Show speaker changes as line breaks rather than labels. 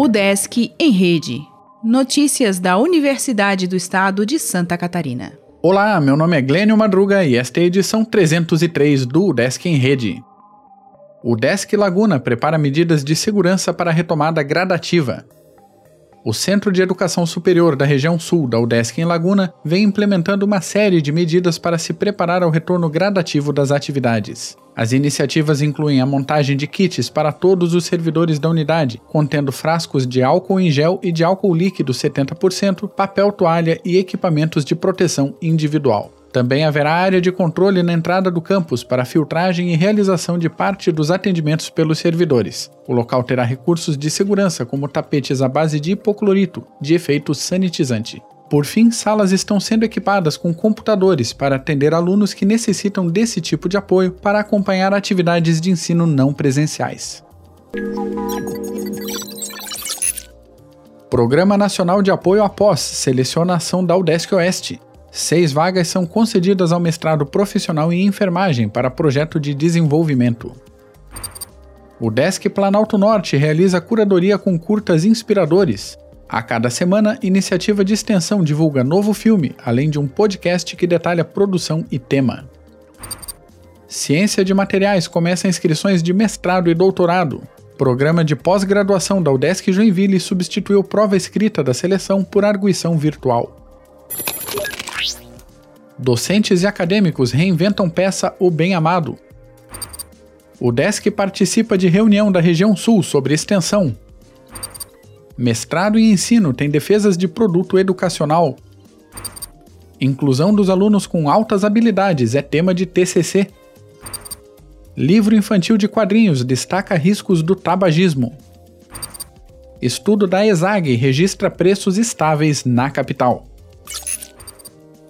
O Desk em Rede. Notícias da Universidade do Estado de Santa Catarina.
Olá, meu nome é Glênio Madruga e esta é a edição 303 do Desk em Rede. O Desk Laguna prepara medidas de segurança para a retomada gradativa. O Centro de Educação Superior da região sul da UDESC em Laguna vem implementando uma série de medidas para se preparar ao retorno gradativo das atividades. As iniciativas incluem a montagem de kits para todos os servidores da unidade, contendo frascos de álcool em gel e de álcool líquido 70%, papel toalha e equipamentos de proteção individual. Também haverá área de controle na entrada do campus para filtragem e realização de parte dos atendimentos pelos servidores. O local terá recursos de segurança, como tapetes à base de hipoclorito, de efeito sanitizante. Por fim, salas estão sendo equipadas com computadores para atender alunos que necessitam desse tipo de apoio para acompanhar atividades de ensino não presenciais. Programa Nacional de Apoio à Pós seleciona a ação da UDESC Oeste. Seis vagas são concedidas ao mestrado profissional em enfermagem para projeto de desenvolvimento. O Desk Planalto Norte realiza curadoria com curtas inspiradores. A cada semana, iniciativa de extensão divulga novo filme, além de um podcast que detalha produção e tema. Ciência de Materiais começa inscrições de mestrado e doutorado. Programa de pós-graduação da UDESC Joinville substituiu prova escrita da seleção por arguição virtual. Docentes e acadêmicos reinventam peça O Bem Amado. O DESC participa de reunião da região sul sobre extensão, Mestrado em ensino tem defesas de produto educacional. Inclusão dos alunos com altas habilidades é tema de TCC. Livro infantil de quadrinhos destaca riscos do tabagismo. Estudo da ESAG registra preços estáveis na capital.